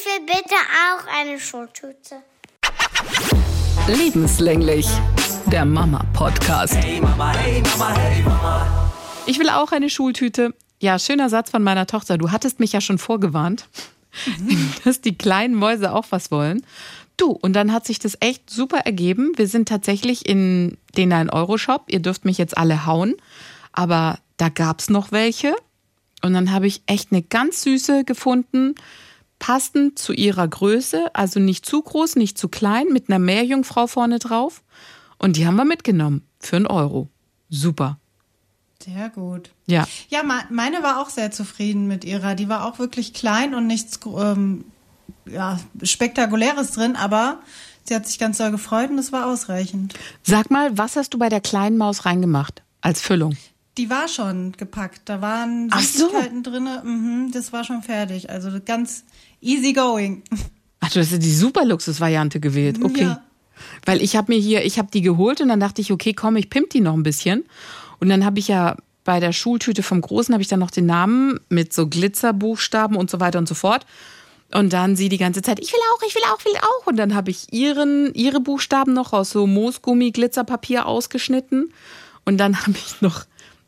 Ich will bitte auch eine Schultüte. Lebenslänglich. Der Mama-Podcast. Hey Mama, hey Mama, hey Mama. Ich will auch eine Schultüte. Ja, schöner Satz von meiner Tochter. Du hattest mich ja schon vorgewarnt, dass die kleinen Mäuse auch was wollen. Du, und dann hat sich das echt super ergeben. Wir sind tatsächlich in den 1-Euro-Shop. Ihr dürft mich jetzt alle hauen. Aber da gab's noch welche. Und dann habe ich echt eine ganz süße gefunden, passend zu ihrer Größe. Also nicht zu groß, nicht zu klein, mit einer Meerjungfrau vorne drauf. Und die haben wir mitgenommen. Für einen Euro. Super. Sehr gut. Ja. Ja, meine war auch sehr zufrieden mit ihrer. Die war auch wirklich klein und nichts ähm, ja, Spektakuläres drin, aber sie hat sich ganz doll gefreut und es war ausreichend. Sag mal, was hast du bei der kleinen Maus reingemacht als Füllung? Die war schon gepackt. Da waren Ach so. Süßigkeiten drin. Mhm, das war schon fertig. Also ganz easy going. Ach, du hast ja die super Luxusvariante gewählt. Okay. Ja. Weil ich habe mir hier, ich habe die geholt und dann dachte ich, okay, komm, ich pimp die noch ein bisschen. Und dann habe ich ja bei der Schultüte vom Großen habe ich dann noch den Namen mit so Glitzerbuchstaben und so weiter und so fort. Und dann sie die ganze Zeit, ich will auch, ich will auch, will auch. Und dann habe ich ihren, ihre Buchstaben noch aus so Moosgummi, Glitzerpapier ausgeschnitten. Und dann habe ich noch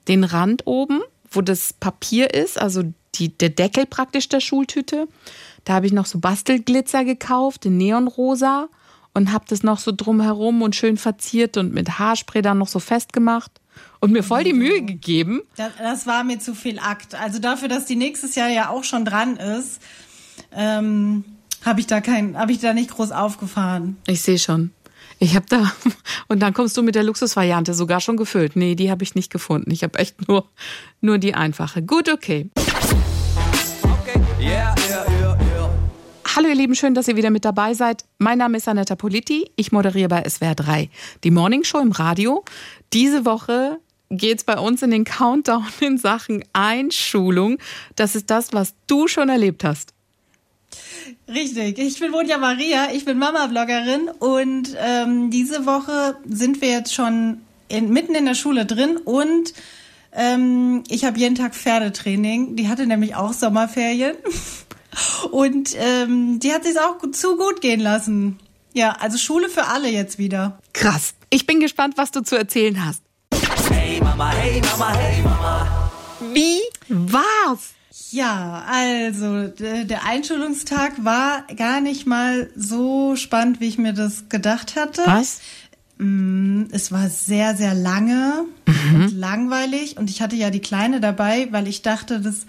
den Rand oben, wo das Papier ist, also die, der Deckel praktisch der Schultüte. Da habe ich noch so Bastelglitzer gekauft, in Neonrosa. Und habe das noch so drumherum und schön verziert und mit Haarspray dann noch so festgemacht. Und mir voll die Mühe gegeben. Das, das war mir zu viel Akt. Also dafür, dass die nächstes Jahr ja auch schon dran ist, ähm, habe ich da kein, habe ich da nicht groß aufgefahren. Ich sehe schon. Ich habe da und dann kommst du mit der Luxusvariante sogar schon gefüllt. Nee, die habe ich nicht gefunden. Ich habe echt nur nur die einfache. Gut, okay. Okay, yeah. Hallo ihr Lieben, schön, dass ihr wieder mit dabei seid. Mein Name ist Anetta Politi. Ich moderiere bei SWR 3 die Morning Show im Radio. Diese Woche geht's bei uns in den Countdown in Sachen Einschulung. Das ist das, was du schon erlebt hast. Richtig. Ich bin Monja Maria, ich bin Mama-Bloggerin und ähm, diese Woche sind wir jetzt schon in, mitten in der Schule drin und ähm, ich habe jeden Tag Pferdetraining. Die hatte nämlich auch Sommerferien und ähm, die hat sich auch gut, zu gut gehen lassen. Ja, also Schule für alle jetzt wieder. Krass. Ich bin gespannt, was du zu erzählen hast. Hey Mama, hey Mama, hey Mama. Wie war's? Ja, also der Einschulungstag war gar nicht mal so spannend, wie ich mir das gedacht hatte. Was? Mm, Es war sehr, sehr lange und langweilig und ich hatte ja die Kleine dabei, weil ich dachte, das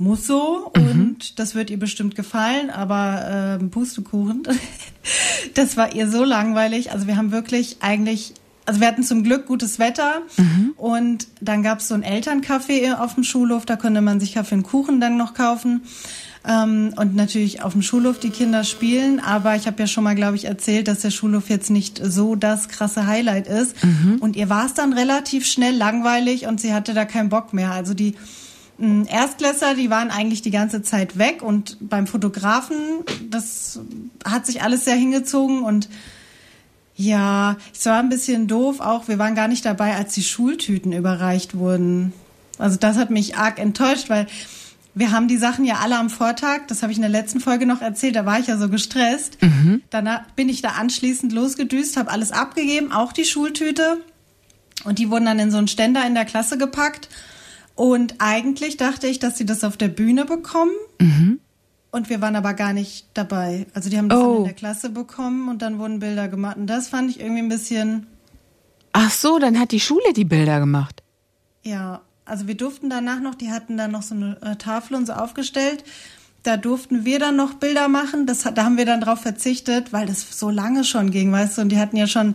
muss so und das wird ihr bestimmt gefallen, aber ähm, Pustekuchen, das war ihr so langweilig. Also wir haben wirklich eigentlich, also wir hatten zum Glück gutes Wetter und dann gab es so ein Elterncafé auf dem Schulhof, da konnte man sich Kaffee und Kuchen dann noch kaufen. Ähm, und natürlich auf dem Schulhof die Kinder spielen, aber ich habe ja schon mal, glaube ich, erzählt, dass der Schulhof jetzt nicht so das krasse Highlight ist. Und ihr war es dann relativ schnell langweilig und sie hatte da keinen Bock mehr. Also die Erstklässler, die waren eigentlich die ganze Zeit weg und beim Fotografen, das hat sich alles sehr hingezogen und ja, es war ein bisschen doof auch. Wir waren gar nicht dabei, als die Schultüten überreicht wurden. Also das hat mich arg enttäuscht, weil wir haben die Sachen ja alle am Vortag, das habe ich in der letzten Folge noch erzählt, da war ich ja so gestresst. Danach bin ich da anschließend losgedüst, habe alles abgegeben, auch die Schultüte. Und die wurden dann in so einen Ständer in der Klasse gepackt. Und eigentlich dachte ich, dass sie das auf der Bühne bekommen. Und wir waren aber gar nicht dabei. Also die haben das Oh. in der Klasse bekommen und dann wurden Bilder gemacht. Und das fand ich irgendwie ein bisschen, Ach so, dann hat die Schule die Bilder gemacht. ja, also wir durften danach noch, die hatten dann noch so eine äh, Tafel und so aufgestellt. Da durften wir dann noch Bilder machen. Das, da haben wir dann drauf verzichtet, weil das so lange schon ging, weißt du. Und die hatten ja schon,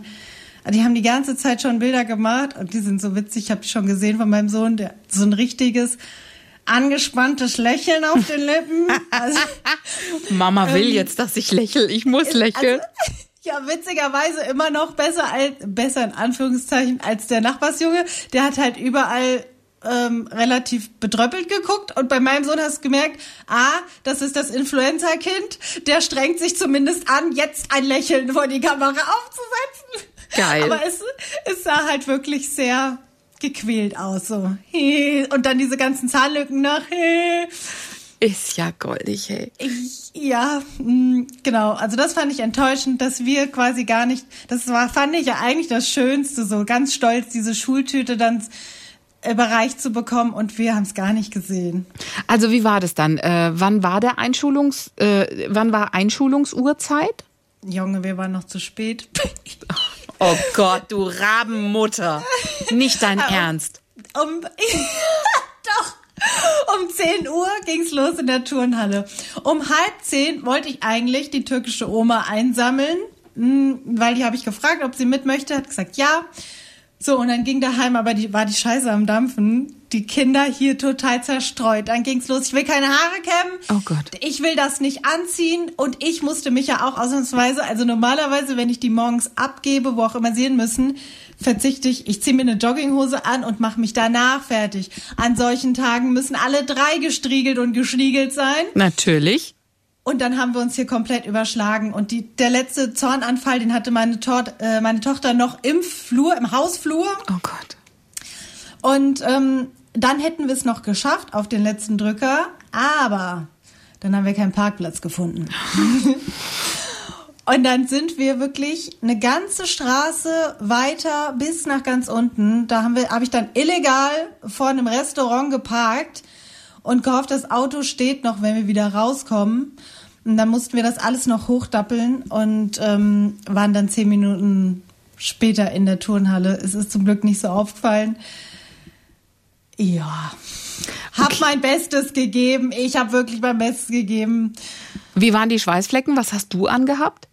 die haben die ganze Zeit schon Bilder gemacht und die sind so witzig. Ich habe die schon gesehen von meinem Sohn, der so ein richtiges angespanntes Lächeln auf den Lippen. Also, Mama will jetzt, dass ich lächle. Ich muss lächeln. Also, ja, witzigerweise immer noch besser als, besser in Anführungszeichen als der Nachbarsjunge. Der hat halt überall ähm, relativ bedröppelt geguckt und bei meinem Sohn hast du gemerkt, ah, das ist das Influencer-Kind, der strengt sich zumindest an, jetzt ein Lächeln vor die Kamera aufzusetzen. Geil. Aber es, es sah halt wirklich sehr gequält aus, so. Und dann diese ganzen Zahnlücken noch. Ist ja goldig, hey. Ich, ja, mh, genau. Also das fand ich enttäuschend, dass wir quasi gar nicht, das war, fand ich ja eigentlich das Schönste, so ganz stolz, diese Schultüte dann überreicht zu bekommen und wir haben es gar nicht gesehen. Also wie war das dann? Äh, wann war der Einschulungs, äh, wann war Einschulungsuhrzeit? Junge, wir waren noch zu spät. Oh Gott, du Rabenmutter. Nicht dein Ernst. Um, doch. Um 10 Uhr ging's los in der Turnhalle. Um halb zehn wollte ich eigentlich die türkische Oma einsammeln, mh, weil die habe ich gefragt, ob sie mit möchte. Hat gesagt, ja. So, und dann ging daheim, aber die, war die Scheiße am Dampfen. Die Kinder hier total zerstreut. Dann ging's los. Ich will keine Haare kämmen. Oh Gott. Ich will das nicht anziehen. Und ich musste mich ja auch ausnahmsweise, also normalerweise, wenn ich die morgens abgebe, wo auch immer sehen müssen, verzichte ich, ich ziehe mir eine Jogginghose an und mache mich danach fertig. An solchen Tagen müssen alle drei gestriegelt und geschniegelt sein. Natürlich. Und dann haben wir uns hier komplett überschlagen. Und die, der letzte Zornanfall, den hatte meine, Tor äh, meine Tochter noch im Flur, im Hausflur. Oh Gott. Und ähm, dann hätten wir es noch geschafft auf den letzten Drücker. Aber dann haben wir keinen Parkplatz gefunden. Und dann sind wir wirklich eine ganze Straße weiter bis nach ganz unten. Da haben wir, habe ich dann illegal vor einem Restaurant geparkt und gehofft, das Auto steht noch, wenn wir wieder rauskommen. Und dann mussten wir das alles noch hochdappeln und ähm, waren dann zehn Minuten später in der Turnhalle. Es ist zum Glück nicht so aufgefallen. Ja, hab Okay. mein Bestes gegeben. Ich habe wirklich mein Bestes gegeben. Wie waren die Schweißflecken? Was hast du angehabt?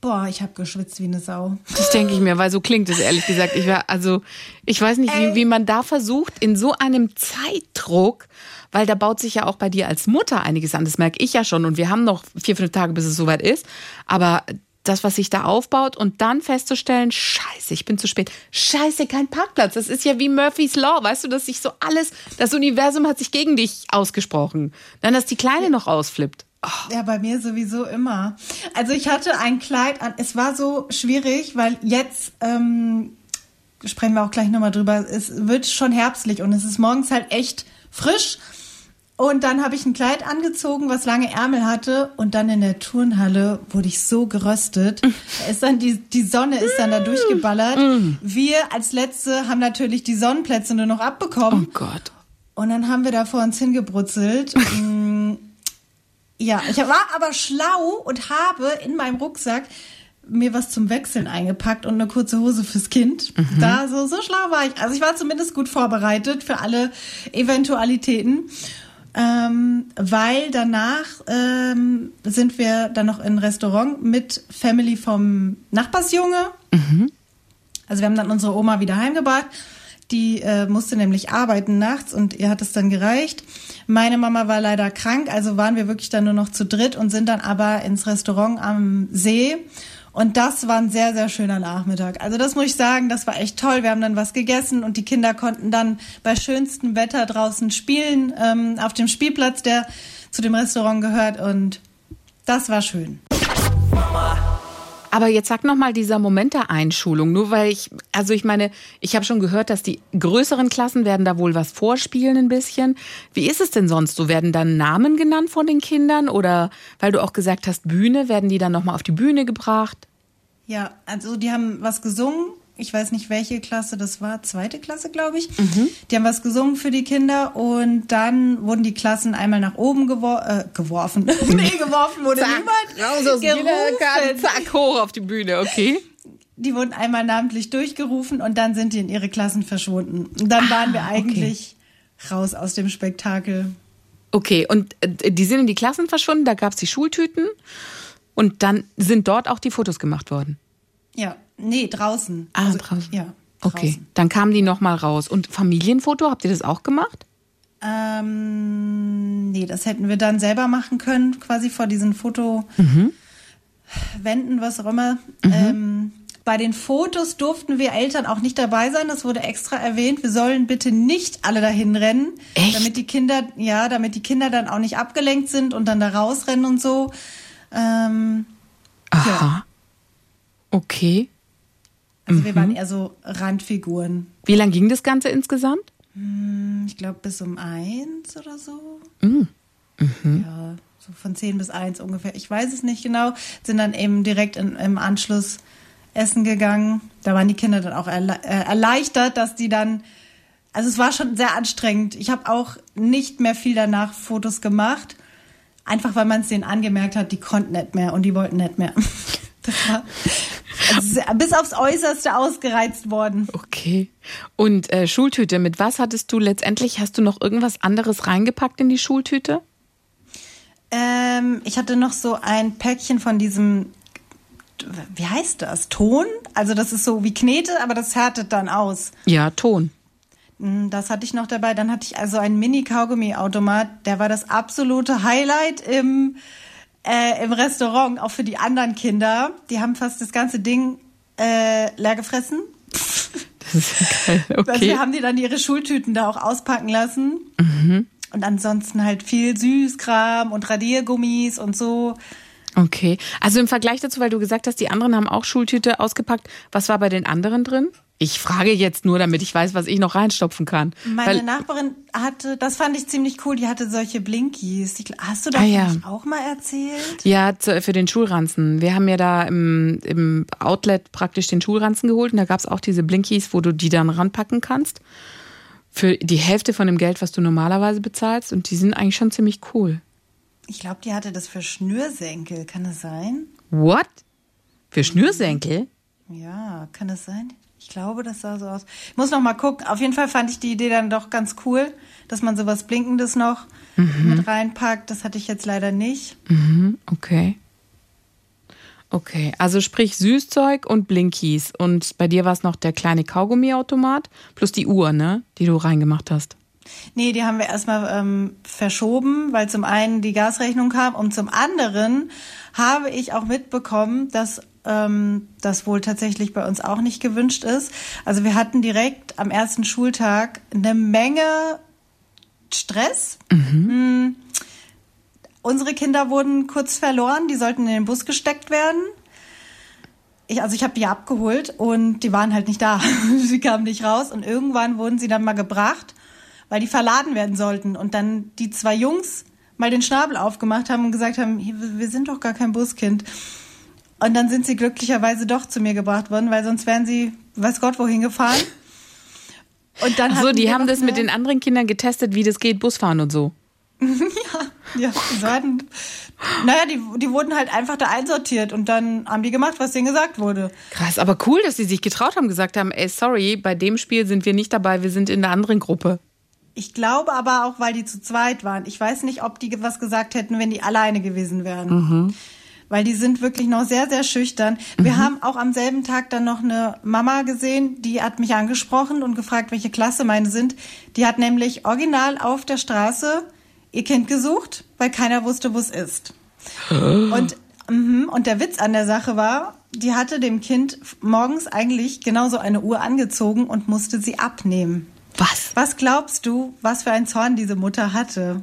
Boah, ich habe geschwitzt wie eine Sau. Das denke ich mir, weil so klingt es ehrlich gesagt. Ich war, also, ich weiß nicht, wie, wie man da versucht, in so einem Zeitdruck, weil da baut sich ja auch bei dir als Mutter einiges an. Das merke ich ja schon. Und wir haben noch vier, fünf Tage, bis es soweit ist. Aber das, was sich da aufbaut und dann festzustellen, scheiße, ich bin zu spät. Scheiße, kein Parkplatz. Das ist ja wie Murphy's Law. Weißt du, dass sich so alles, das Universum hat sich gegen dich ausgesprochen. Dann, dass die Kleine noch ausflippt. Ja, bei mir sowieso immer. Also ich hatte ein Kleid an. Es war so schwierig, weil jetzt ähm, sprechen wir auch gleich nochmal drüber. Es wird schon herbstlich und es ist morgens halt echt frisch. Und dann habe ich ein Kleid angezogen, was lange Ärmel hatte. Und dann in der Turnhalle wurde ich so geröstet. Da ist dann die, die Sonne ist dann da durchgeballert. Wir als Letzte haben natürlich die Sonnenplätze nur noch abbekommen. Oh Gott. Und dann haben wir da vor uns hingebrutzelt. Mm, ja, ich war aber schlau und habe in meinem Rucksack mir was zum Wechseln eingepackt und eine kurze Hose fürs Kind. Da so so schlau war ich. Also ich war zumindest gut vorbereitet für alle Eventualitäten. Ähm, weil danach ähm, sind wir dann noch in ein Restaurant mit Family vom Nachbarsjunge. Also wir haben dann unsere Oma wieder heimgebracht. Die äh, musste nämlich arbeiten nachts und ihr hat es dann gereicht. Meine Mama war leider krank, also waren wir wirklich dann nur noch zu dritt und sind dann aber ins Restaurant am See. Und das war ein sehr, sehr schöner Nachmittag. Also das muss ich sagen, das war echt toll. Wir haben dann was gegessen und die Kinder konnten dann bei schönstem Wetter draußen spielen ähm, auf dem Spielplatz, der zu dem Restaurant gehört. Und das war schön. Aber jetzt sag noch mal dieser Moment der Einschulung, nur weil ich, also ich meine, ich habe schon gehört, dass die größeren Klassen werden da wohl was vorspielen ein bisschen. Wie ist es denn sonst? So werden dann Namen genannt von den Kindern oder weil du auch gesagt hast Bühne, werden die dann noch mal auf die Bühne gebracht? Ja, also die haben was gesungen. Ich weiß nicht, welche Klasse das war. Zweite Klasse, glaube ich. Die haben was gesungen für die Kinder und dann wurden die Klassen einmal nach oben gewor äh, geworfen. nee, geworfen wurde niemand. raus aus dem Kindergarten, gerufen. zack, hoch auf die Bühne, okay? Die wurden einmal namentlich durchgerufen und dann sind die in ihre Klassen verschwunden. Und dann waren wir eigentlich raus aus dem Spektakel. Okay, und äh, die sind in die Klassen verschwunden, da gab es die Schultüten und dann sind dort auch die Fotos gemacht worden. Ja, nee, draußen. Ah, Also, draußen. Ja. Okay, draußen. dann kamen die noch mal raus. Und Familienfoto, habt ihr das auch gemacht? Ähm, nee, das hätten wir dann selber machen können, quasi vor diesen Fotowänden, was auch immer. Ähm, bei den Fotos durften wir Eltern auch nicht dabei sein. Das wurde extra erwähnt. Wir sollen bitte nicht alle dahin rennen, Echt? damit die Kinder, ja, damit die Kinder dann auch nicht abgelenkt sind und dann da rausrennen und so. Ähm, Aha. Okay. also wir waren eher so Randfiguren. Wie lang ging das Ganze insgesamt? Ich glaube bis um eins oder so. Ja, so von 10 bis 1 ungefähr. Ich weiß es nicht genau. Sind dann eben direkt in, im Anschluss essen gegangen. Da waren die Kinder dann auch erle äh, erleichtert, dass die dann. Also es war schon sehr anstrengend. Ich habe auch nicht mehr viel danach Fotos gemacht. Einfach weil man es denen angemerkt hat, die konnten nicht mehr und die wollten nicht mehr. Das war bis aufs Äußerste ausgereizt worden. Okay. Und äh, Schultüte, mit was hattest du letztendlich? Hast du noch irgendwas anderes reingepackt in die Schultüte? Ähm, ich hatte noch so ein Päckchen von diesem, wie heißt das? Ton? Also das ist so wie Knete, aber das härtet dann aus. Ja, Ton. Mm, Das hatte ich noch dabei. Dann hatte ich also einen Mini-Kaugummi-Automat. Der war das absolute Highlight im, äh, im Restaurant, auch für die anderen Kinder. Die haben fast das ganze Ding äh, leer gefressen. Das ist ja geil. Also Okay. wir haben die dann ihre Schultüten da auch auspacken lassen. Und ansonsten halt viel Süßkram und Radiergummis und so. Okay. Also im Vergleich dazu, weil du gesagt hast, die anderen haben auch Schultüte ausgepackt. Was war bei den anderen drin? Ich frage jetzt nur, damit ich weiß, was ich noch reinstopfen kann. Meine weil, Nachbarin hatte, das fand ich ziemlich cool, die hatte solche Blinkies. Die, hast du Ah, davon ja. auch mal erzählt? ja, für den Schulranzen. Wir haben ja da im, im Outlet praktisch den Schulranzen geholt und da gab es auch diese Blinkies, wo du die dann ranpacken kannst. Für die Hälfte von dem Geld, was du normalerweise bezahlst. Und die sind eigentlich schon ziemlich cool. Ich glaube, die hatte das für Schnürsenkel. Kann das sein? What? Für Schnürsenkel? Ja, kann das sein? Ich glaube, das sah so aus. Ich muss noch mal gucken. Auf jeden Fall fand ich die Idee dann doch ganz cool, dass man sowas Blinkendes noch mit reinpackt. Das hatte ich jetzt leider nicht. Okay. Okay, also sprich Süßzeug und Blinkies. Und bei dir war es noch der kleine Kaugummiautomat plus die Uhr, ne? Die du reingemacht hast. Nee, die haben wir erstmal ähm, verschoben, weil zum einen die Gasrechnung kam und zum anderen habe ich auch mitbekommen, dass ähm, das wohl tatsächlich bei uns auch nicht gewünscht ist. Also wir hatten direkt am ersten Schultag eine Menge Stress. Mm. Unsere Kinder wurden kurz verloren, die sollten in den Bus gesteckt werden. Ich, also ich habe die abgeholt und die waren halt nicht da. sie kamen nicht raus und irgendwann wurden sie dann mal gebracht, weil die verladen werden sollten. Und dann die zwei Jungs mal den Schnabel aufgemacht haben und gesagt haben, "Hier, wir sind doch gar kein Buskind. Und dann sind sie glücklicherweise doch zu mir gebracht worden, weil sonst wären sie, weiß Gott, wohin gefahren. Und dann hatten die haben das mit den anderen Kindern getestet, wie das geht, Busfahren und so. Ja, die hatten, naja, die, die wurden halt einfach da einsortiert und dann haben die gemacht, was denen gesagt wurde. Krass, aber cool, dass sie sich getraut haben, gesagt haben, ey, sorry, bei dem Spiel sind wir nicht dabei, wir sind in der anderen Gruppe. Ich glaube aber auch, weil die zu zweit waren. Ich weiß nicht, ob die was gesagt hätten, wenn die alleine gewesen wären. Weil die sind wirklich noch sehr, sehr schüchtern. Wir haben auch am selben Tag dann noch eine Mama gesehen, die hat mich angesprochen und gefragt, welche Klasse meine sind. Die hat nämlich original auf der Straße ihr Kind gesucht, weil keiner wusste, wo es ist. Und, mhm, und der Witz an der Sache war, die hatte dem Kind morgens eigentlich genauso eine Uhr angezogen und musste sie abnehmen. Was? Was glaubst du, was für ein Zorn diese Mutter hatte?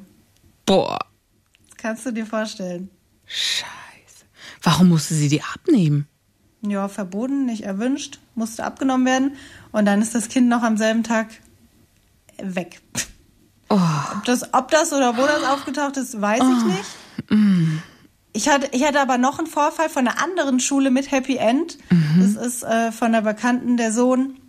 Boah, Das kannst du dir vorstellen. scheiße. Warum musste sie die abnehmen? Ja, verboten, nicht erwünscht, musste abgenommen werden. Und dann ist das Kind noch am selben Tag weg. Ob, das, ob das oder wo das aufgetaucht ist, weiß ich nicht. Ich hatte, ich hatte aber noch einen Vorfall von einer anderen Schule mit Happy End. Das ist äh, von einer Bekannten, der Sohn,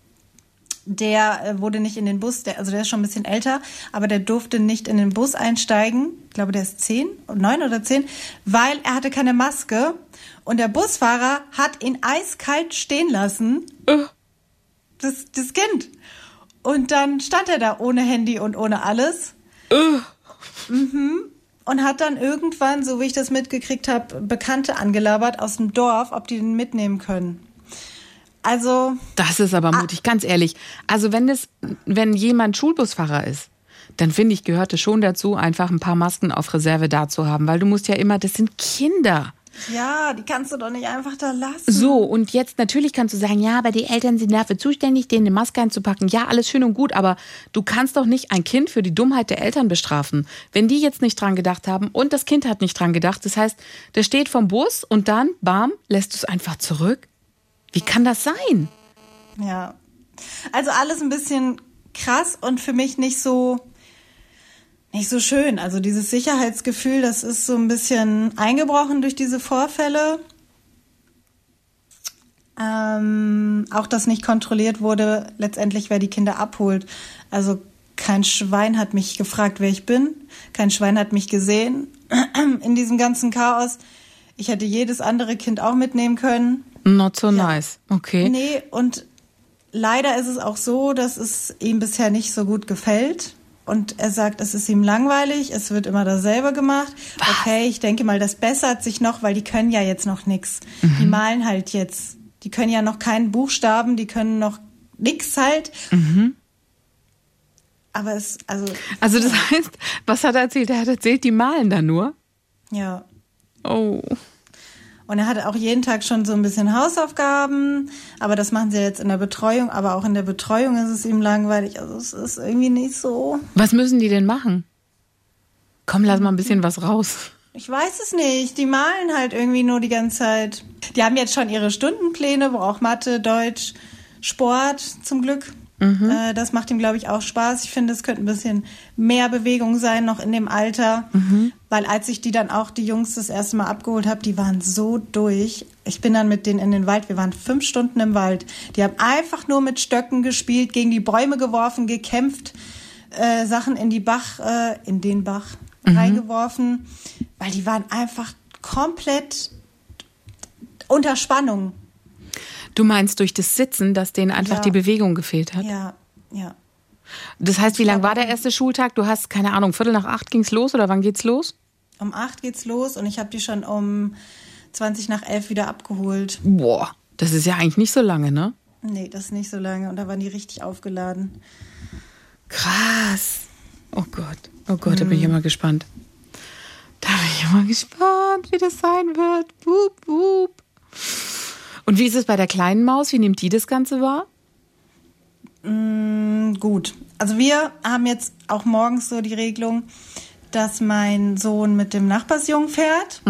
der äh, wurde nicht in den Bus, der, also der ist schon ein bisschen älter, aber der durfte nicht in den Bus einsteigen. Ich glaube, der ist zehn, neun oder zehn, weil er hatte keine Maske. Und der Busfahrer hat ihn eiskalt stehen lassen. Das, das Kind. Und dann stand er da ohne Handy und ohne alles. Mhm. Und hat dann irgendwann, so wie ich das mitgekriegt habe, Bekannte angelabert aus dem Dorf, ob die den mitnehmen können. Also, Das ist aber mutig, ganz ehrlich. Also wenn es, wenn jemand Schulbusfahrer ist, dann finde ich, gehört es schon dazu, einfach ein paar Masken auf Reserve da zu haben, weil du musst ja immer, das sind Kinder. ja, die kannst du doch nicht einfach da lassen. So, und jetzt natürlich kannst du sagen, ja, aber die Eltern sind dafür zuständig, denen eine Maske einzupacken. Ja, alles schön und gut, aber du kannst doch nicht ein Kind für die Dummheit der Eltern bestrafen. Wenn die jetzt nicht dran gedacht haben und das Kind hat nicht dran gedacht, das heißt, der steht vom Bus und dann, bam, lässt du es einfach zurück. Wie kann das sein? Ja. Also alles ein bisschen krass und für mich nicht so nicht so schön. Also dieses Sicherheitsgefühl, das ist so ein bisschen eingebrochen durch diese Vorfälle. Ähm, auch, dass nicht kontrolliert wurde, letztendlich, wer die Kinder abholt. Also kein Schwein hat mich gefragt, wer ich bin. Kein Schwein hat mich gesehen in diesem ganzen Chaos. Ich hätte jedes andere Kind auch mitnehmen können. Not so nice. Okay. Nee, und leider ist es auch so, dass es ihm bisher nicht so gut gefällt. Und er sagt, es ist ihm langweilig, es wird immer dasselbe gemacht. Okay, ich denke mal, das bessert sich noch, weil die können ja jetzt noch nix. Die malen halt jetzt. Die können ja noch keinen Buchstaben, die können noch nix halt. Aber es, also, Also das heißt, was hat er erzählt? Er hat erzählt, die malen da nur. ja. Oh. Und er hatte auch jeden Tag schon so ein bisschen Hausaufgaben, aber das machen sie jetzt in der Betreuung, aber auch in der Betreuung ist es ihm langweilig. Also es ist irgendwie nicht so. Was müssen die denn machen? Komm, lass mal ein bisschen was raus. Ich weiß es nicht. Die malen halt irgendwie nur die ganze Zeit. Die haben jetzt schon ihre Stundenpläne, wo auch Mathe, Deutsch, Sport zum Glück. Äh, das macht ihm, glaube ich, auch Spaß. Ich finde, es könnte ein bisschen mehr Bewegung sein noch in dem Alter. Weil als ich die dann auch, die Jungs, das erste Mal abgeholt habe, die waren so durch. Ich bin dann mit denen in den Wald. Wir waren fünf Stunden im Wald. Die haben einfach nur mit Stöcken gespielt, gegen die Bäume geworfen, gekämpft, äh, Sachen in die Bach, äh, in den Bach reingeworfen. Weil die waren einfach komplett unter Spannung. Du meinst durch das Sitzen, dass denen einfach Ja. die Bewegung gefehlt hat? Ja, ja. Das heißt, wie lang war der erste Schultag? Du hast, keine Ahnung, Viertel nach acht ging's los oder wann geht's los? Um acht geht's los und ich habe die schon um 20 nach elf wieder abgeholt. Boah, das ist ja eigentlich nicht so lange, ne? Nee, das ist nicht so lange und da waren die richtig aufgeladen. Krass. Oh Gott, oh Gott, da bin ich immer gespannt. Da bin ich immer gespannt, wie das sein wird. Wup, wup. Und wie ist es bei der kleinen Maus? Wie nimmt die das Ganze wahr? Mm, Gut. Also wir haben jetzt auch morgens so die Regelung, dass mein Sohn mit dem Nachbarsjungen fährt.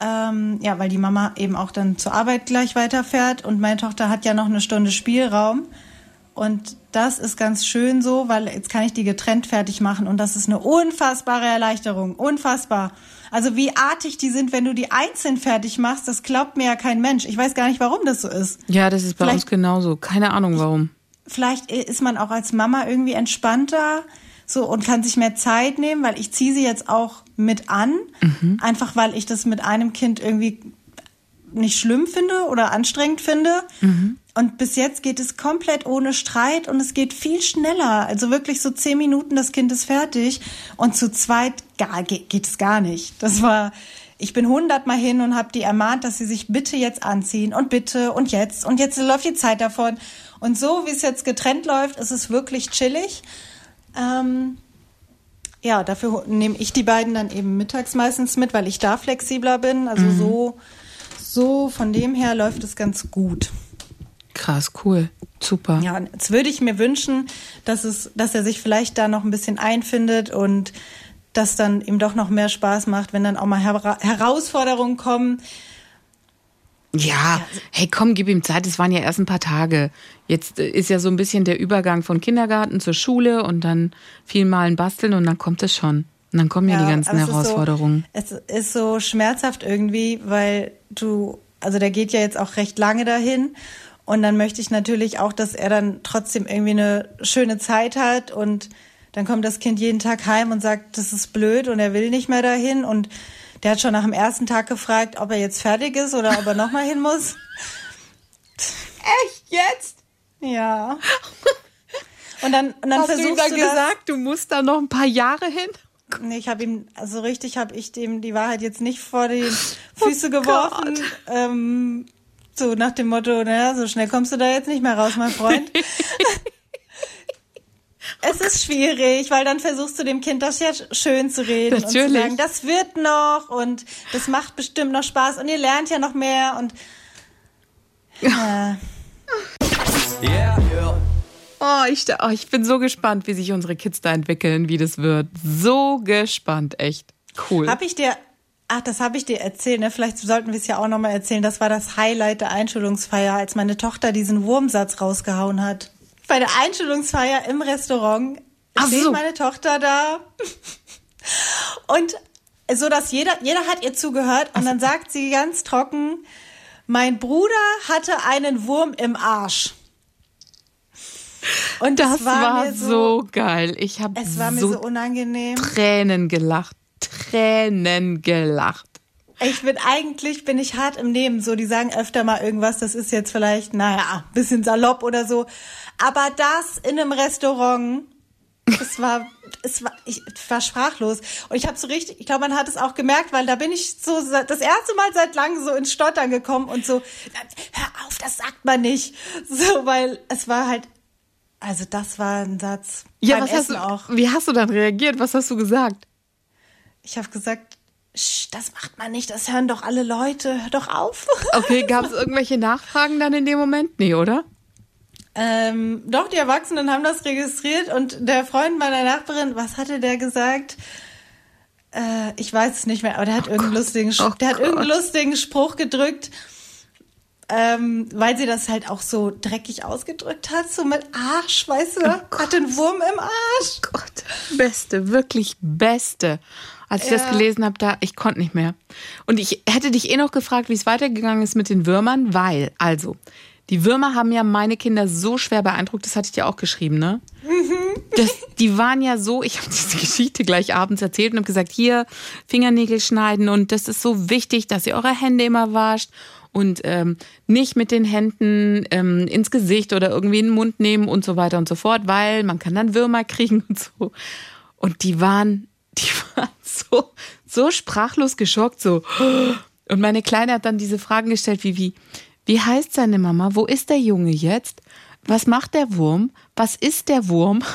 Ähm, ja, weil die Mama eben auch dann zur Arbeit gleich weiterfährt und meine Tochter hat ja noch eine Stunde Spielraum. Und das ist ganz schön so, weil jetzt kann ich die getrennt fertig machen und das ist eine unfassbare Erleichterung. Unfassbar. Also wie artig die sind, wenn du die einzeln fertig machst, das glaubt mir ja kein Mensch. Ich weiß gar nicht, warum das so ist. Ja, das ist bei Vielleicht- uns genauso. Keine Ahnung warum. vielleicht ist man auch als Mama irgendwie entspannter so und kann sich mehr Zeit nehmen, weil ich ziehe sie jetzt auch mit an, einfach weil ich das mit einem Kind irgendwie nicht schlimm finde oder anstrengend finde. Und bis jetzt geht es komplett ohne Streit und es geht viel schneller. Also wirklich so zehn Minuten, das Kind ist fertig. Und zu zweit gar, geht, geht es gar nicht. Das war, ich bin hundertmal hin und habe die ermahnt, dass sie sich bitte jetzt anziehen und bitte und jetzt und jetzt läuft die Zeit davon. Und so wie es jetzt getrennt läuft, ist es wirklich chillig. Ähm, ja, dafür nehme ich die beiden dann eben mittags meistens mit, weil ich da flexibler bin. Also so, so von dem her läuft es ganz gut. Krass, cool. Super. Ja, jetzt würde ich mir wünschen, dass es, dass er sich vielleicht da noch ein bisschen einfindet und das dann ihm doch noch mehr Spaß macht, wenn dann auch mal Hera Herausforderungen kommen. Ja, hey, komm, gib ihm Zeit. Es waren ja erst ein paar Tage. Jetzt äh, ist ja so ein bisschen der Übergang von Kindergarten zur Schule und dann viel malen, basteln und dann kommt es schon. Und dann kommen ja, die ganzen es ist Herausforderungen. So, es ist so schmerzhaft irgendwie, weil du, also der geht ja jetzt auch recht lange dahin. Und dann möchte ich natürlich auch, dass er dann trotzdem irgendwie eine schöne Zeit hat und dann kommt das Kind jeden Tag heim und sagt, das ist blöd und er will nicht mehr dahin und der hat schon nach dem ersten Tag gefragt, ob er jetzt fertig ist oder ob er nochmal hin muss. Echt jetzt? Ja. Und dann, und dann Hast du versuchst ihm dann du das, gesagt, du musst da noch ein paar Jahre hin? Nee, ich habe ihm, also richtig habe ich dem die Wahrheit jetzt nicht vor die Füße geworfen. Ähm, so nach dem Motto, naja, so schnell kommst du da jetzt nicht mehr raus, mein Freund. es ist schwierig, weil dann versuchst du dem Kind das ja schön zu reden und zu Natürlich. sagen, das wird noch und das macht bestimmt noch Spaß und ihr lernt ja noch mehr und ja. Yeah, yeah. Oh ich, oh, ich bin so gespannt, wie sich unsere Kids da entwickeln, wie das wird. So gespannt, echt. Cool. Hab ich dir, ach, das habe ich dir erzählt, ne? Vielleicht sollten wir es ja auch nochmal erzählen. Das war das Highlight der Einschulungsfeier, als meine Tochter diesen Wurmsatz rausgehauen hat. Bei der Einschulungsfeier im Restaurant Ach steht so. meine Tochter da und so, dass jeder, jeder hat ihr zugehört und dann sagt sie ganz trocken, mein Bruder hatte einen Wurm im Arsch. Und Das war, mir so, geil. Ich habe es war mir so so unangenehm. Tränen gelacht. Tränen gelacht. Ich bin eigentlich, bin ich hart im Nehmen. So, die sagen öfter mal irgendwas, das ist jetzt vielleicht, naja, bisschen salopp oder so. Aber das in einem Restaurant, es war, es war, ich war sprachlos. Und ich habe so richtig, ich glaube, man hat es auch gemerkt, weil da bin ich so das erste Mal seit langem so ins Stottern gekommen und so, hör auf, das sagt man nicht. So, weil es war halt, also das war ein Satz. Ja, Beim was hast Essen du, auch. wie hast du dann reagiert? Was hast du gesagt? Ich habe gesagt, "Sch, das macht man nicht, das hören doch alle Leute, hör doch auf. Okay, gab es irgendwelche Nachfragen dann in dem Moment? Nee, oder? Ähm, doch, die Erwachsenen haben das registriert und der Freund meiner Nachbarin, was hatte der gesagt? Äh, ich weiß es nicht mehr, aber der hat irgendeinen lustigen, Oh der hat irgendeinen lustigen Spruch gedrückt, ähm, weil sie das halt auch so dreckig ausgedrückt hat, so mit Arsch, weißt du? hat einen Wurm im Arsch. Gott, beste, wirklich beste. Als ich das gelesen habe, da ich konnte nicht mehr. Und ich hätte dich eh noch gefragt, wie es weitergegangen ist mit den Würmern, weil also die Würmer haben ja meine Kinder so schwer beeindruckt, das hatte ich dir auch geschrieben, ne? Das, die waren ja so, ich habe diese Geschichte gleich abends erzählt und habe gesagt, hier Fingernägel schneiden und das ist so wichtig, dass ihr eure Hände immer wascht und ähm, nicht mit den Händen ähm, ins Gesicht oder irgendwie in den Mund nehmen und so weiter und so fort, weil man kann dann Würmer kriegen und so. Und die waren, die waren so, so sprachlos geschockt, so. Und meine Kleine hat dann diese Fragen gestellt, wie, wie, wie heißt seine Mama? Wo ist der Junge jetzt? Was macht der Wurm? Was ist der Wurm?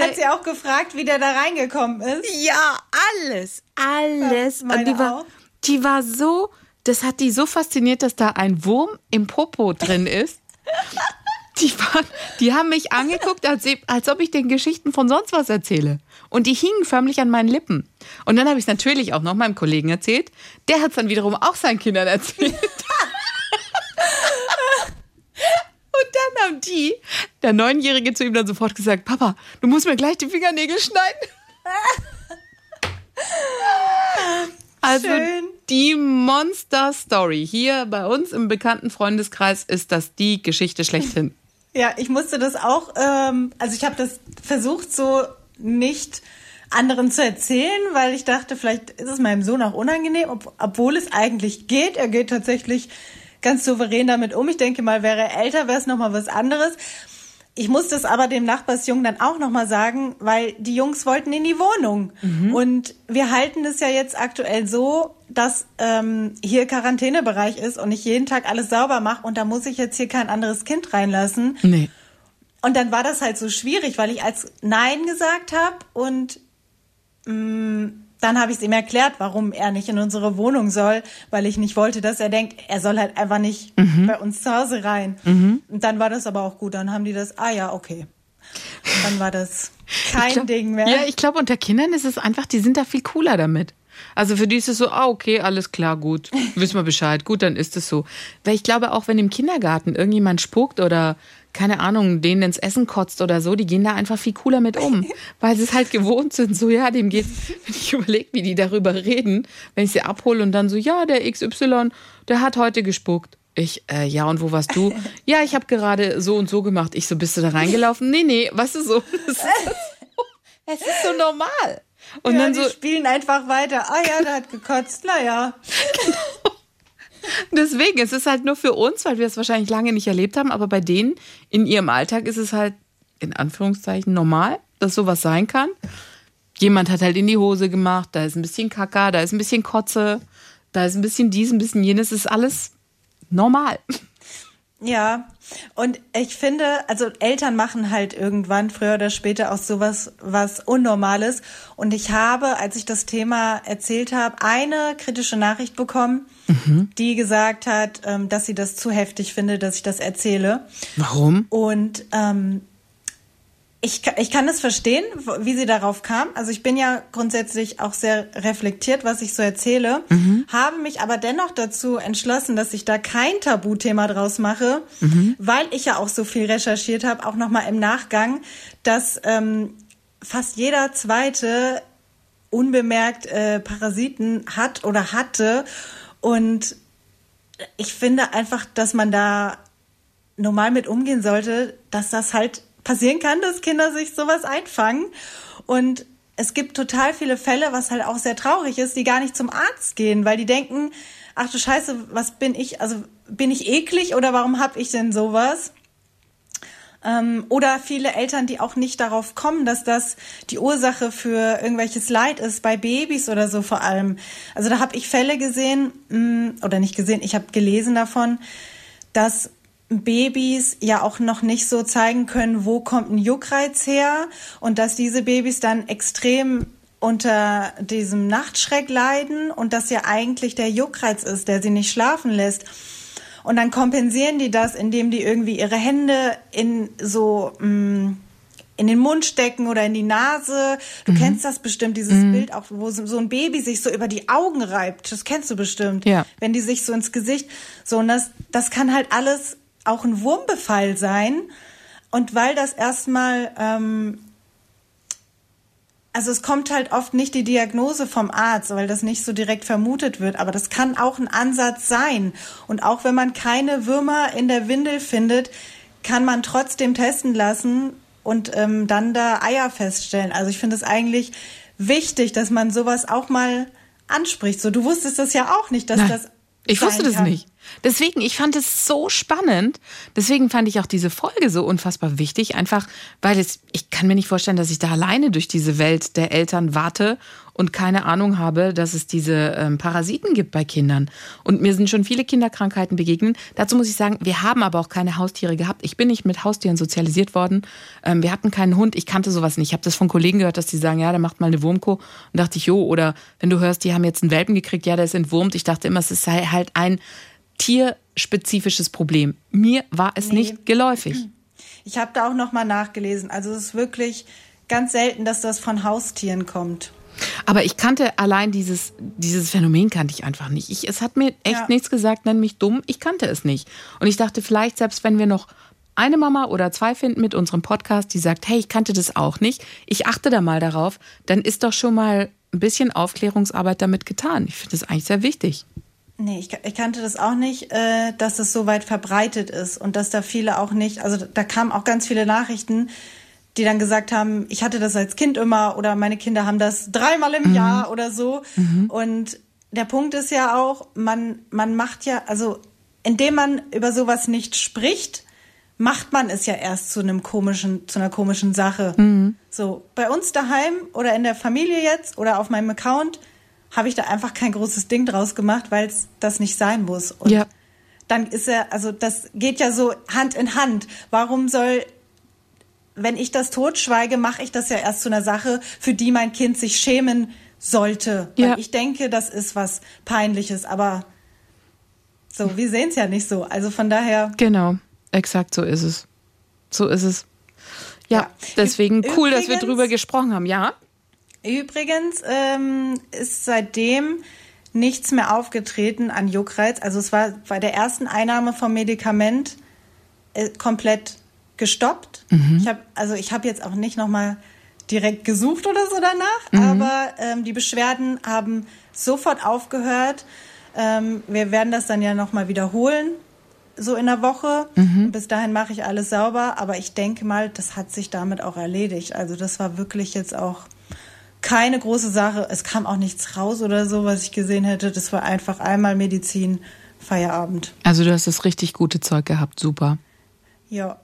Hat sie auch gefragt, wie der da reingekommen ist. ja, alles, alles. Ja, meine Und die war, auch. die war so, das hat die so fasziniert, dass da ein Wurm im Popo drin ist. Die, waren, die haben mich angeguckt, als, ob- als ob ich den Geschichten von sonst was erzähle. Und die hingen förmlich an meinen Lippen. Und dann habe ich es natürlich auch noch meinem Kollegen erzählt. Der hat es dann wiederum auch seinen Kindern erzählt. Und dann haben die, der Neunjährige zu ihm dann sofort gesagt, Papa, du musst mir gleich die Fingernägel schneiden. Also Schön. die Monster Story hier bei uns im bekannten Freundeskreis ist das die Geschichte schlechthin. Ja, ich musste das auch, ähm, also ich habe das versucht so nicht anderen zu erzählen, weil ich dachte, vielleicht ist es meinem Sohn auch unangenehm, ob, obwohl es eigentlich geht. Er geht tatsächlich ganz souverän damit um. Ich denke mal, wäre er älter, wäre es nochmal was anderes. Ich musste es aber dem Nachbarsjungen dann auch nochmal sagen, weil die Jungs wollten in die Wohnung. Und wir halten es ja jetzt aktuell so, dass ähm, hier Quarantänebereich ist und ich jeden Tag alles sauber mache und da muss ich jetzt hier kein anderes Kind reinlassen. Nee. Und dann war das halt so schwierig, weil ich als Nein gesagt habe und mh, dann habe ich es ihm erklärt, warum er nicht in unsere Wohnung soll, weil ich nicht wollte, dass er denkt, er soll halt einfach nicht bei uns zu Hause rein. Und dann war das aber auch gut. Dann haben die das, ah ja, okay. Dann war das kein glaub- Ding mehr. Ja, ich glaube, unter Kindern ist es einfach, die sind da viel cooler damit. Also für die ist es so, ah, okay, alles klar, gut. Wissen wir Bescheid, gut, dann ist es so. Weil ich glaube, auch wenn im Kindergarten irgendjemand spuckt oder, keine Ahnung, denen ins Essen kotzt oder so, die gehen da einfach viel cooler mit um. weil sie es halt gewohnt sind, so, ja, dem geht's, wenn ich überlege, wie die darüber reden, wenn ich sie abhole und dann so, ja, der XY, der hat heute gespuckt. Ich, äh, ja, und wo warst du? ja, ich habe gerade so und so gemacht. Ich so, bist du da reingelaufen? Nee, nee, weißt du so. Es ist so, es ist so normal. Und ja, dann die so, spielen einfach weiter. Ah ja, der hat gekotzt. Naja. Deswegen, es ist halt nur für uns, weil wir es wahrscheinlich lange nicht erlebt haben, aber bei denen in ihrem Alltag ist es halt in Anführungszeichen normal, dass sowas sein kann. Jemand hat halt in die Hose gemacht, da ist ein bisschen Kacker, da ist ein bisschen Kotze, da ist ein bisschen dies, ein bisschen jenes, ist alles normal. Ja, und ich finde, also Eltern machen halt irgendwann früher oder später auch sowas was Unnormales. Und ich habe, als ich das Thema erzählt habe, eine kritische Nachricht bekommen, die gesagt hat, ähm, dass sie das zu heftig finde, dass ich das erzähle. Warum? Und ähm, ich, ich kann es verstehen, wie sie darauf kam. Also ich bin ja grundsätzlich auch sehr reflektiert, was ich so erzähle, habe mich aber dennoch dazu entschlossen, dass ich da kein Tabuthema draus mache, weil ich ja auch so viel recherchiert habe, auch nochmal im Nachgang, dass ähm, fast jeder zweite unbemerkt äh, Parasiten hat oder hatte und ich finde einfach, dass man da normal mit umgehen sollte, dass das halt passieren kann, dass Kinder sich sowas einfangen. Und es gibt total viele Fälle, was halt auch sehr traurig ist, die gar nicht zum Arzt gehen, weil die denken, ach du Scheiße, was bin ich, also bin ich eklig oder warum hab ich denn sowas? Ähm, oder viele Eltern, die auch nicht darauf kommen, dass das die Ursache für irgendwelches Leid ist, bei Babys oder so vor allem. Also da habe ich Fälle gesehen, mh, oder nicht gesehen, ich habe gelesen davon, dass Babys ja auch noch nicht so zeigen können, wo kommt ein Juckreiz her und dass diese Babys dann extrem unter diesem Nachtschreck leiden und dass ja eigentlich der Juckreiz ist, der sie nicht schlafen lässt. Und dann kompensieren die das, indem die irgendwie ihre Hände in so mh, in den Mund stecken oder in die Nase. Du kennst das bestimmt, dieses Bild auch, wo so so ein Baby sich so über die Augen reibt. Das kennst du bestimmt. Ja. Wenn die sich so ins Gesicht. So, und das, das kann halt alles auch ein Wurmbefall sein. Und weil das erstmal, ähm, also es kommt halt oft nicht die Diagnose vom Arzt, weil das nicht so direkt vermutet wird, aber das kann auch ein Ansatz sein. Und auch wenn man keine Würmer in der Windel findet, kann man trotzdem testen lassen und ähm, dann da Eier feststellen. Also ich finde es eigentlich wichtig, dass man sowas auch mal anspricht. So, du wusstest das ja auch nicht, dass Nein, das. ich wusste das kann. nicht. Deswegen, ich fand es so spannend. Deswegen fand ich auch diese Folge so unfassbar wichtig. Einfach, weil es, ich kann mir nicht vorstellen, dass ich da alleine durch diese Welt der Eltern warte und keine Ahnung habe, dass es diese ähm, Parasiten gibt bei Kindern. Und mir sind schon viele Kinderkrankheiten begegnet. Dazu muss ich sagen, wir haben aber auch keine Haustiere gehabt. Ich bin nicht mit Haustieren sozialisiert worden. Ähm, wir hatten keinen Hund. Ich kannte sowas nicht. Ich habe das von Kollegen gehört, dass die sagen, ja, der macht mal eine Wurmko. Und dachte ich, jo, oder wenn du hörst, die haben jetzt einen Welpen gekriegt, ja, der ist entwurmt. Ich dachte immer, es ist halt ein tierspezifisches Problem. Mir war es nicht geläufig. Ich habe da auch noch mal nachgelesen. Also es ist wirklich ganz selten, dass das von Haustieren kommt. Aber ich kannte allein dieses, dieses Phänomen kannte ich einfach nicht. Ich, es hat mir echt Ja. nichts gesagt, nenn mich dumm. Ich kannte es nicht. Und ich dachte, vielleicht, selbst wenn wir noch eine Mama oder zwei finden mit unserem Podcast, die sagt, hey, ich kannte das auch nicht, ich achte da mal darauf, dann ist doch schon mal ein bisschen Aufklärungsarbeit damit getan. Ich finde das eigentlich sehr wichtig. Nee, ich, ich kannte das auch nicht, äh, dass es so weit verbreitet ist und dass da viele auch nicht, also da kamen auch ganz viele Nachrichten, die dann gesagt haben, ich hatte das als Kind immer oder meine Kinder haben das dreimal im Jahr oder so. Und der Punkt ist ja auch, man, man macht ja, also indem man über sowas nicht spricht, macht man es ja erst zu einem komischen, zu einer komischen Sache. So, bei uns daheim oder in der Familie jetzt oder auf meinem Account habe ich da einfach kein großes Ding draus gemacht, weil es das nicht sein muss. Und Ja. dann ist er, also das geht ja so Hand in Hand. Warum soll, wenn ich das totschweige, mache ich das ja erst zu einer Sache, für die mein Kind sich schämen sollte. Ja. Weil ich denke, das ist was Peinliches, aber so, wir sehen es ja nicht so. Also von daher. Genau, exakt so ist es. So ist es. Ja, Ja. deswegen cool, dass wir Übrigens- drüber gesprochen haben. Ja? Übrigens ähm, ist seitdem nichts mehr aufgetreten an Juckreiz. Also es war bei der ersten Einnahme vom Medikament äh, komplett gestoppt. Ich habe also ich habe jetzt auch nicht noch mal direkt gesucht oder so danach, aber ähm, die Beschwerden haben sofort aufgehört. Ähm, wir werden das dann ja noch mal wiederholen, so in der Woche. Und bis dahin mache ich alles sauber, aber ich denke mal, das hat sich damit auch erledigt. Also das war wirklich jetzt auch keine große Sache. Es kam auch nichts raus oder so, was ich gesehen hätte. Das war einfach einmal Medizin, Feierabend. Also du hast das richtig gute Zeug gehabt, super. Ja.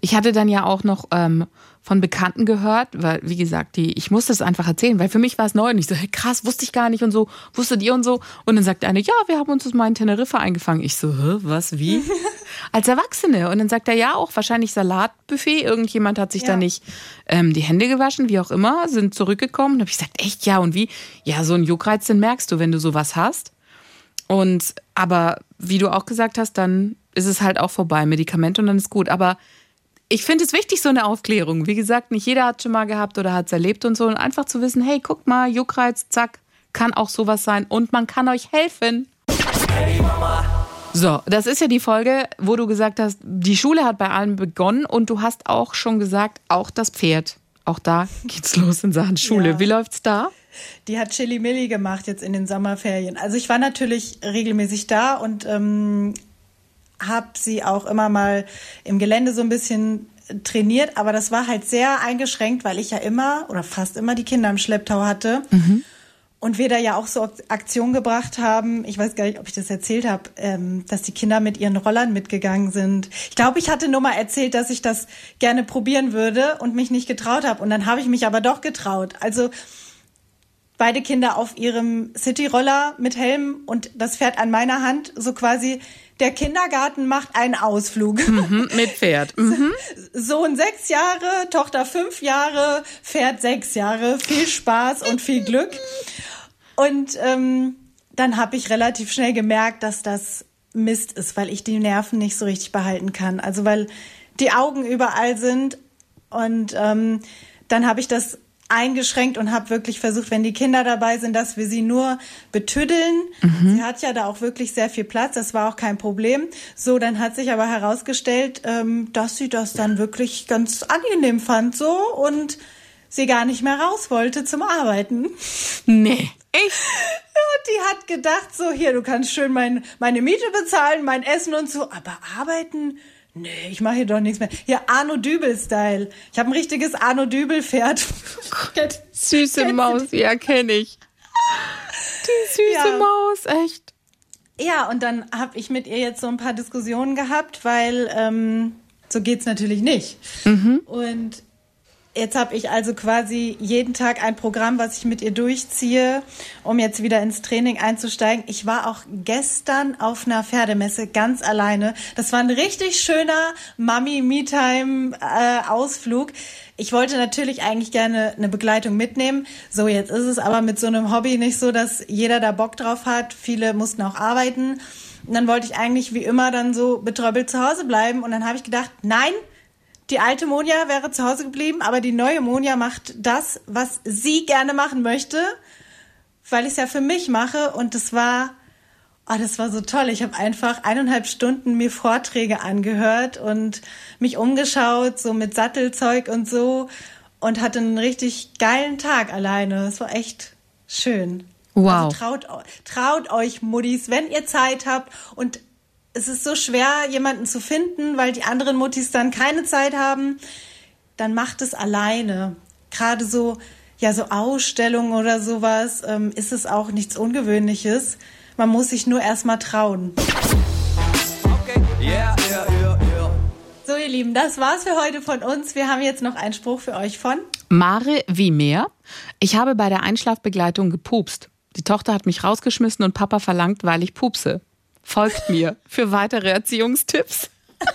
Ich hatte dann ja auch noch ähm, von Bekannten gehört, weil, wie gesagt, die, ich musste es einfach erzählen, weil für mich war es neu und ich so, hey, krass, wusste ich gar nicht und so, wusstet ihr und so. Und dann sagt eine, ja, wir haben uns das mal in Teneriffa eingefangen. Ich so, hä, was, wie? Als Erwachsene. Und dann sagt er, ja, auch wahrscheinlich Salatbuffet. Irgendjemand hat sich Ja. da nicht ähm, die Hände gewaschen, wie auch immer, sind zurückgekommen. Und habe ich gesagt, echt, ja, und wie? Ja, so ein Juckreiz, den merkst du, wenn du sowas hast. Und aber wie du auch gesagt hast, dann ist es halt auch vorbei, Medikamente und dann ist gut. Aber ich finde es wichtig, so eine Aufklärung. Wie gesagt, nicht jeder hat schon mal gehabt oder hat es erlebt und so. Und einfach zu wissen, hey, guck mal, Juckreiz, zack, kann auch sowas sein. Und man kann euch helfen. So, das ist ja die Folge, wo du gesagt hast, die Schule hat bei allen begonnen und du hast auch schon gesagt, auch das Pferd. Auch da geht's los in Sachen Schule. Ja. Wie läuft's da? Die hat Chili Milli gemacht jetzt in den Sommerferien. Also ich war natürlich regelmäßig da und ähm, habe sie auch immer mal im Gelände so ein bisschen trainiert, aber das war halt sehr eingeschränkt, weil ich ja immer oder fast immer die Kinder im Schlepptau hatte. Und wir da ja auch so Aktionen gebracht haben, ich weiß gar nicht, ob ich das erzählt habe, ähm, dass die Kinder mit ihren Rollern mitgegangen sind. Ich glaube, ich hatte nur mal erzählt, dass ich das gerne probieren würde und mich nicht getraut habe. Und dann habe ich mich aber doch getraut. Also beide Kinder auf ihrem Cityroller mit Helm und das Pferd an meiner Hand, so quasi der Kindergarten macht einen Ausflug. Mhm, mit Pferd. Mhm. Sohn sechs Jahre, Tochter fünf Jahre, Pferd sechs Jahre, viel Spaß und viel Glück. Und ähm, dann habe ich relativ schnell gemerkt, dass das Mist ist, weil ich die Nerven nicht so richtig behalten kann. Also weil die Augen überall sind und ähm, dann habe ich das eingeschränkt und habe wirklich versucht, wenn die Kinder dabei sind, dass wir sie nur betüddeln. Sie hat ja da auch wirklich sehr viel Platz, das war auch kein Problem. So, dann hat sich aber herausgestellt, ähm, dass sie das dann wirklich ganz angenehm fand so und sie gar nicht mehr raus wollte zum Arbeiten. Nee. Echt? Und die hat gedacht, so hier, du kannst schön mein, meine Miete bezahlen, mein Essen und so, aber arbeiten? Nee, ich mache hier doch nichts mehr. Hier Arno Dübel-Style. Ich habe ein richtiges Arno Dübel-Pferd. Süße Maus, ja, kenne ich. Die süße Ja. Maus, echt. Ja, und dann habe ich mit ihr jetzt so ein paar Diskussionen gehabt, weil ähm, so geht's natürlich nicht. Und jetzt habe ich also quasi jeden Tag ein Programm, was ich mit ihr durchziehe, um jetzt wieder ins Training einzusteigen. Ich war auch gestern auf einer Pferdemesse ganz alleine. Das war ein richtig schöner Mami-Me-Time-Ausflug. Ich wollte natürlich eigentlich gerne eine Begleitung mitnehmen. So, jetzt ist es aber mit so einem Hobby nicht so, dass jeder da Bock drauf hat. Viele mussten auch arbeiten. Und dann wollte ich eigentlich wie immer dann so betröppelt zu Hause bleiben. Und dann habe ich gedacht, nein, die alte Monja wäre zu Hause geblieben, aber die neue Monja macht das, was sie gerne machen möchte, weil ich es ja für mich mache. Und das war, oh, das war so toll. Ich habe einfach eineinhalb Stunden mir Vorträge angehört und mich umgeschaut, so mit Sattelzeug und so und hatte einen richtig geilen Tag alleine. Es war echt schön. Wow. Also traut, traut euch, Muddis, wenn ihr Zeit habt und es ist so schwer, jemanden zu finden, weil die anderen Muttis dann keine Zeit haben, dann macht es alleine. Gerade so, ja, so Ausstellungen oder sowas, ähm, ist es auch nichts Ungewöhnliches. Man muss sich nur erstmal trauen. Okay, yeah, yeah, yeah, yeah. So, ihr Lieben, das war's für heute von uns. Wir haben jetzt noch einen Spruch für euch von. Mare wie mehr. Ich habe bei der Einschlafbegleitung gepupst. Die Tochter hat mich rausgeschmissen und Papa verlangt, weil ich pupse. Folgt mir für weitere Erziehungstipps.